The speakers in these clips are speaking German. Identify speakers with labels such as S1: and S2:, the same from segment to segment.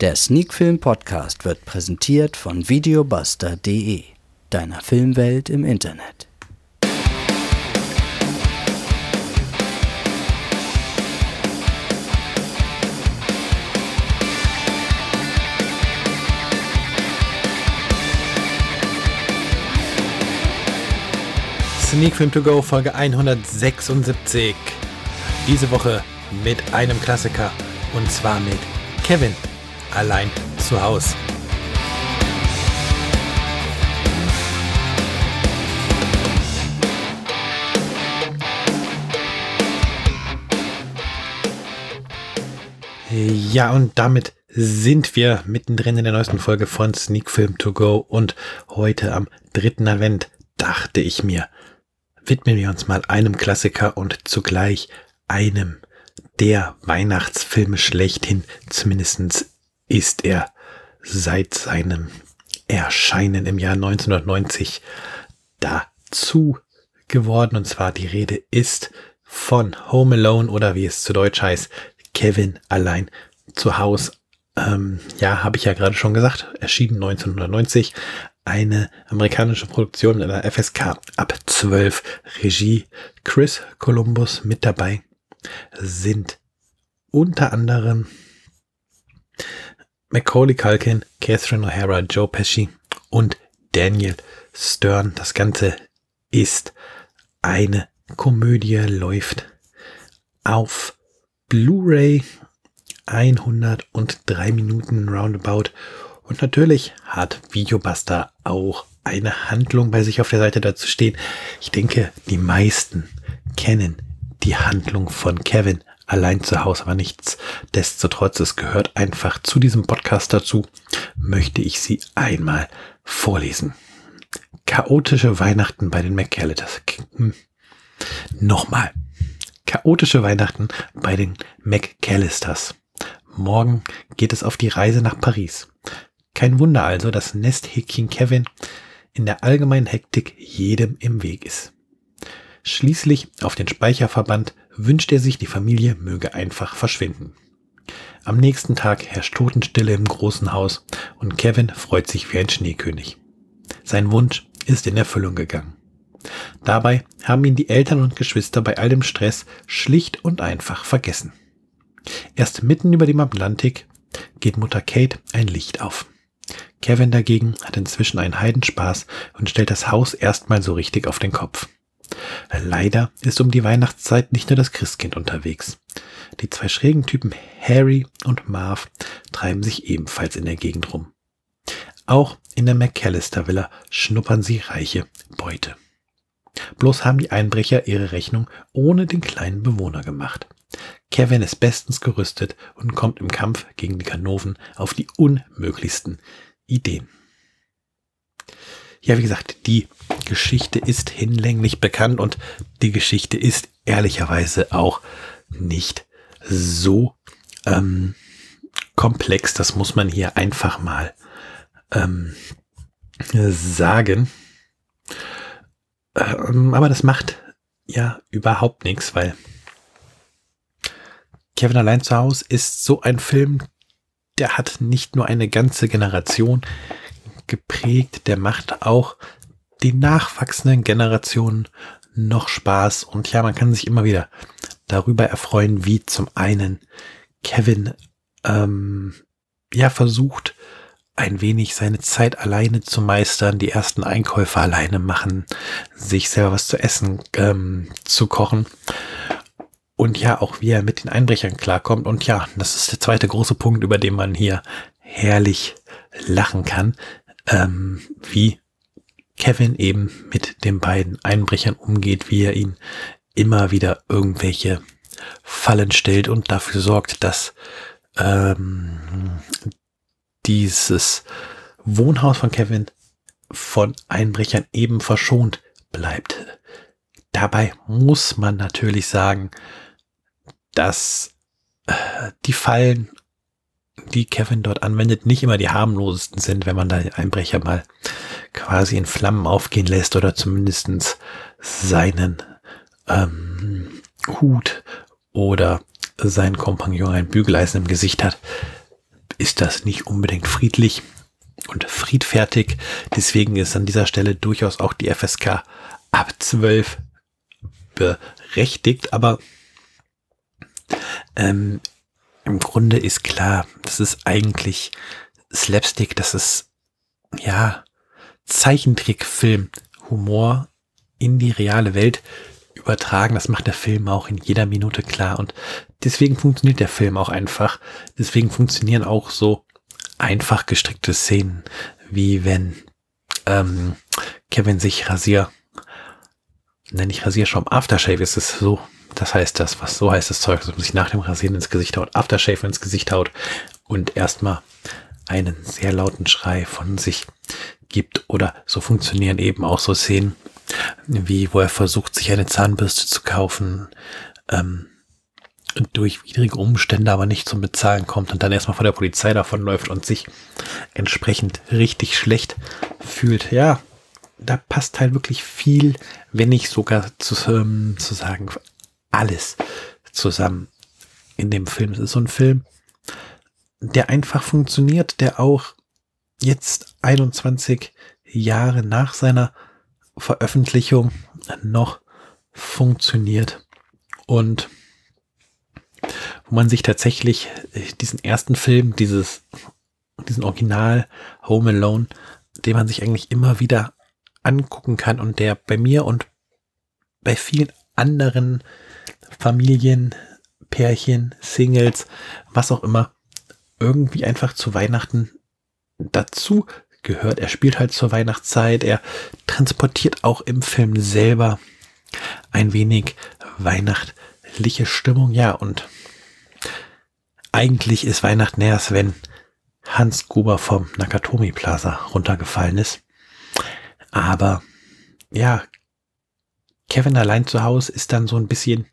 S1: Der Sneakfilm Podcast wird präsentiert von videobuster.de, deiner Filmwelt im Internet.
S2: Sneak Film To Go Folge 176. Diese Woche mit einem Klassiker und zwar mit Kevin allein zu Hause. Ja, und damit sind wir mittendrin in der neuesten Folge von Sneak Film To Go und heute am dritten Advent dachte ich mir, widmen wir uns mal einem Klassiker und zugleich einem der Weihnachtsfilme schlechthin, zumindestens ist er seit seinem Erscheinen im Jahr 1990 dazu geworden. Und zwar die Rede ist von Home Alone oder wie es zu Deutsch heißt, Kevin allein zu Hause. Ähm, ja, habe ich ja gerade schon gesagt, erschienen 1990. Eine amerikanische Produktion mit einer FSK ab 12. Regie Chris Columbus mit dabei sind unter anderem Macaulay Culkin, Catherine O'Hara, Joe Pesci und Daniel Stern. Das Ganze ist eine Komödie, läuft auf Blu-ray 103 Minuten roundabout. Und natürlich hat Videobuster auch eine Handlung bei sich auf der Seite dazu stehen. Ich denke, die meisten kennen die Handlung von Kevin allein zu Hause, aber nichts. Destotrotz, es gehört einfach zu diesem Podcast dazu, möchte ich sie einmal vorlesen. Chaotische Weihnachten bei den McCalliters. Hm. Nochmal. Chaotische Weihnachten bei den McCallisters. Morgen geht es auf die Reise nach Paris. Kein Wunder also, dass Nesthäkchen Kevin in der allgemeinen Hektik jedem im Weg ist. Schließlich auf den Speicherverband wünscht er sich, die Familie möge einfach verschwinden. Am nächsten Tag herrscht Totenstille im großen Haus und Kevin freut sich wie ein Schneekönig. Sein Wunsch ist in Erfüllung gegangen. Dabei haben ihn die Eltern und Geschwister bei all dem Stress schlicht und einfach vergessen. Erst mitten über dem Atlantik geht Mutter Kate ein Licht auf. Kevin dagegen hat inzwischen einen Heidenspaß und stellt das Haus erstmal so richtig auf den Kopf. Leider ist um die Weihnachtszeit nicht nur das Christkind unterwegs. Die zwei schrägen Typen Harry und Marv treiben sich ebenfalls in der Gegend rum. Auch in der McAllister Villa schnuppern sie reiche Beute. Bloß haben die Einbrecher ihre Rechnung ohne den kleinen Bewohner gemacht. Kevin ist bestens gerüstet und kommt im Kampf gegen die Kanoven auf die unmöglichsten Ideen. Ja, wie gesagt, die Geschichte ist hinlänglich bekannt und die Geschichte ist ehrlicherweise auch nicht so ähm, komplex. Das muss man hier einfach mal ähm, sagen. Ähm, aber das macht ja überhaupt nichts, weil Kevin allein zu Hause ist so ein Film, der hat nicht nur eine ganze Generation geprägt, der macht auch den nachwachsenden Generationen noch Spaß. Und ja, man kann sich immer wieder darüber erfreuen, wie zum einen Kevin ähm, ja versucht, ein wenig seine Zeit alleine zu meistern, die ersten Einkäufe alleine machen, sich selber was zu essen ähm, zu kochen. Und ja, auch wie er mit den Einbrechern klarkommt. Und ja, das ist der zweite große Punkt, über den man hier herrlich lachen kann, ähm, wie Kevin eben mit den beiden Einbrechern umgeht, wie er ihn immer wieder irgendwelche Fallen stellt und dafür sorgt, dass ähm, dieses Wohnhaus von Kevin von Einbrechern eben verschont bleibt. Dabei muss man natürlich sagen, dass äh, die Fallen, die Kevin dort anwendet, nicht immer die harmlosesten sind, wenn man da Einbrecher mal quasi in Flammen aufgehen lässt oder zumindestens seinen ähm, Hut oder sein Kompagnon ein Bügeleisen im Gesicht hat, ist das nicht unbedingt friedlich und friedfertig. Deswegen ist an dieser Stelle durchaus auch die FSK ab 12 berechtigt. Aber ähm, im Grunde ist klar, das ist eigentlich Slapstick, das ist ja Zeichentrickfilm, Humor in die reale Welt übertragen. Das macht der Film auch in jeder Minute klar. Und deswegen funktioniert der Film auch einfach. Deswegen funktionieren auch so einfach gestrickte Szenen, wie wenn ähm, Kevin sich Rasier, nenne ich Rasierschaum, Aftershave ist es so. Das heißt das, was so heißt das Zeug, dass man sich nach dem Rasieren ins Gesicht haut, Aftershave ins Gesicht haut und erstmal einen sehr lauten Schrei von sich gibt. Oder so funktionieren eben auch so Szenen, wie wo er versucht, sich eine Zahnbürste zu kaufen, ähm, durch widrige Umstände aber nicht zum Bezahlen kommt und dann erstmal vor der Polizei davonläuft und sich entsprechend richtig schlecht fühlt. Ja, da passt halt wirklich viel, wenn nicht sogar zu, ähm, zu sagen, alles zusammen in dem Film. Es ist so ein Film, der einfach funktioniert, der auch jetzt 21 Jahre nach seiner Veröffentlichung noch funktioniert. Und wo man sich tatsächlich diesen ersten Film, dieses, diesen Original Home Alone, den man sich eigentlich immer wieder angucken kann und der bei mir und bei vielen anderen Familien, Pärchen, Singles, was auch immer, irgendwie einfach zu Weihnachten dazu gehört. Er spielt halt zur Weihnachtszeit. Er transportiert auch im Film selber ein wenig weihnachtliche Stimmung. Ja, und eigentlich ist Weihnachten erst, wenn Hans Gruber vom Nakatomi Plaza runtergefallen ist. Aber ja, Kevin allein zu Hause ist dann so ein bisschen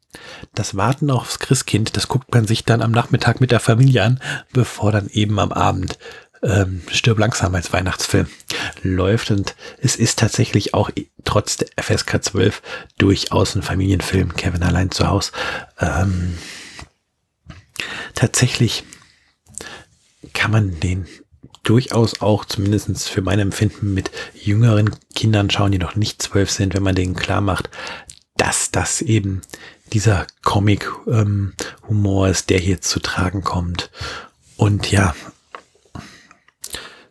S2: das Warten aufs Christkind. Das guckt man sich dann am Nachmittag mit der Familie an, bevor dann eben am Abend ähm, Stirb langsam als Weihnachtsfilm läuft. Und es ist tatsächlich auch trotz der FSK 12 durchaus ein Familienfilm. Kevin allein zu Hause. Ähm, tatsächlich kann man den durchaus auch, zumindest für mein Empfinden, mit jüngeren Kindern schauen, die noch nicht zwölf sind, wenn man denen klar macht, dass das eben dieser Comic-Humor ähm, ist, der hier zu tragen kommt. Und ja,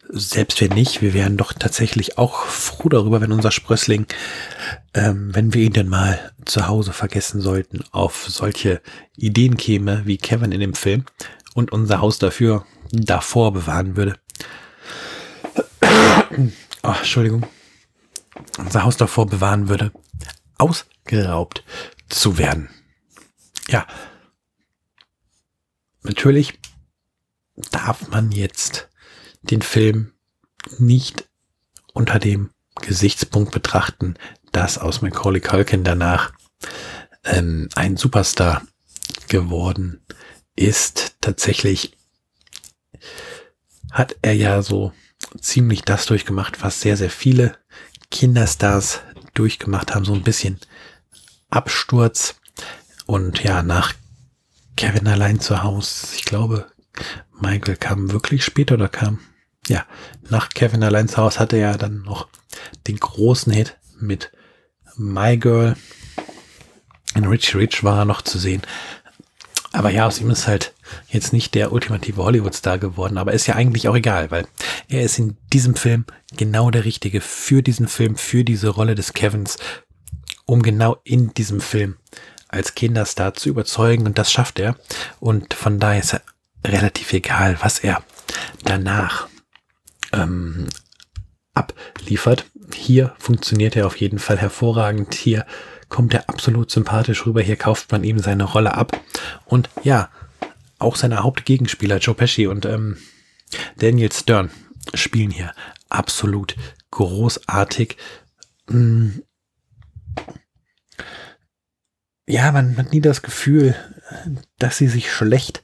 S2: selbst wenn nicht, wir wären doch tatsächlich auch froh darüber, wenn unser Sprössling, ähm, wenn wir ihn denn mal zu Hause vergessen sollten, auf solche Ideen käme wie Kevin in dem Film und unser Haus dafür davor bewahren würde. Oh, Entschuldigung. Unser Haus davor bewahren würde, ausgeraubt zu werden. Ja. Natürlich darf man jetzt den Film nicht unter dem Gesichtspunkt betrachten, dass aus Macaulay Culkin danach ähm, ein Superstar geworden ist. Tatsächlich hat er ja so ziemlich das durchgemacht, was sehr, sehr viele Kinderstars durchgemacht haben. So ein bisschen Absturz. Und ja, nach Kevin allein zu Hause, ich glaube, Michael kam wirklich später oder kam, ja, nach Kevin allein zu Hause hatte er dann noch den großen Hit mit My Girl. In Rich Rich war er noch zu sehen. Aber ja, aus ihm ist halt jetzt nicht der ultimative Hollywood-Star geworden, aber ist ja eigentlich auch egal, weil er ist in diesem Film genau der Richtige für diesen Film, für diese Rolle des Kevins, um genau in diesem Film als Kinderstar zu überzeugen und das schafft er. Und von daher ist er relativ egal, was er danach ähm, abliefert. Hier funktioniert er auf jeden Fall hervorragend. Hier kommt er absolut sympathisch rüber. Hier kauft man ihm seine Rolle ab. Und ja, auch seine Hauptgegenspieler Joe Pesci und ähm, Daniel Stern spielen hier absolut großartig. Hm. Ja, man hat nie das Gefühl, dass sie sich schlecht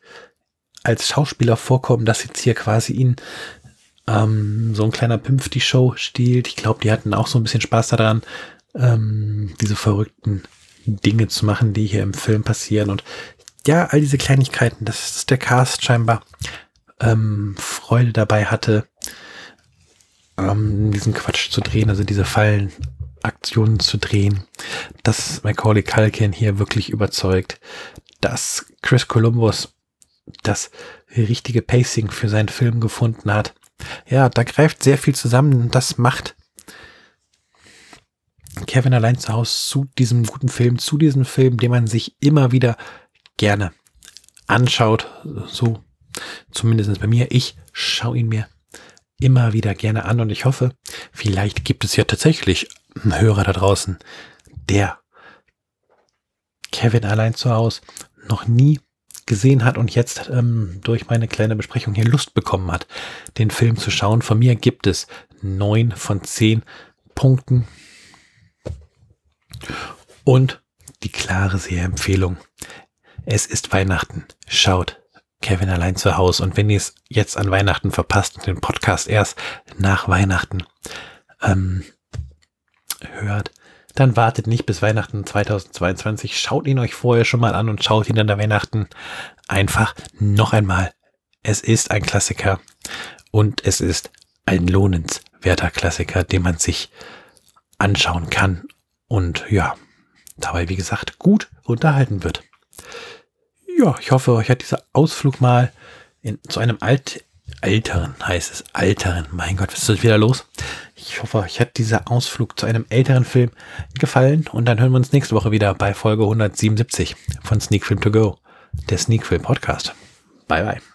S2: als Schauspieler vorkommen, dass jetzt hier quasi ihn ähm, so ein kleiner Pimpf die Show stiehlt. Ich glaube, die hatten auch so ein bisschen Spaß daran, ähm, diese verrückten Dinge zu machen, die hier im Film passieren. Und ja, all diese Kleinigkeiten, das ist der Cast scheinbar ähm, Freude dabei hatte, ähm, diesen Quatsch zu drehen, also diese Fallenaktionen zu drehen, dass Macaulay Culkin hier wirklich überzeugt, dass Chris Columbus das richtige Pacing für seinen Film gefunden hat. Ja, da greift sehr viel zusammen. Das macht Kevin allein zu Hause zu diesem guten Film, zu diesem Film, den man sich immer wieder gerne anschaut. So zumindest bei mir. Ich schaue ihn mir immer wieder gerne an und ich hoffe, vielleicht gibt es ja tatsächlich einen Hörer da draußen, der Kevin allein zu Hause noch nie gesehen hat und jetzt ähm, durch meine kleine Besprechung hier Lust bekommen hat, den Film zu schauen. Von mir gibt es neun von zehn Punkten und die klare Sehempfehlung. Es ist Weihnachten. Schaut Kevin allein zu Hause. Und wenn ihr es jetzt an Weihnachten verpasst und den Podcast erst nach Weihnachten ähm, hört, dann wartet nicht bis Weihnachten 2022. Schaut ihn euch vorher schon mal an und schaut ihn dann an Weihnachten einfach noch einmal. Es ist ein Klassiker und es ist ein lohnenswerter Klassiker, den man sich anschauen kann und ja, dabei wie gesagt gut unterhalten wird. Ja, ich hoffe, euch hat dieser Ausflug mal in, zu einem alt, älteren, heißt es, älteren, mein Gott, was ist wieder los? Ich hoffe, euch hat dieser Ausflug zu einem älteren Film gefallen und dann hören wir uns nächste Woche wieder bei Folge 177 von Sneak Film To Go, der Sneak Film Podcast. Bye bye.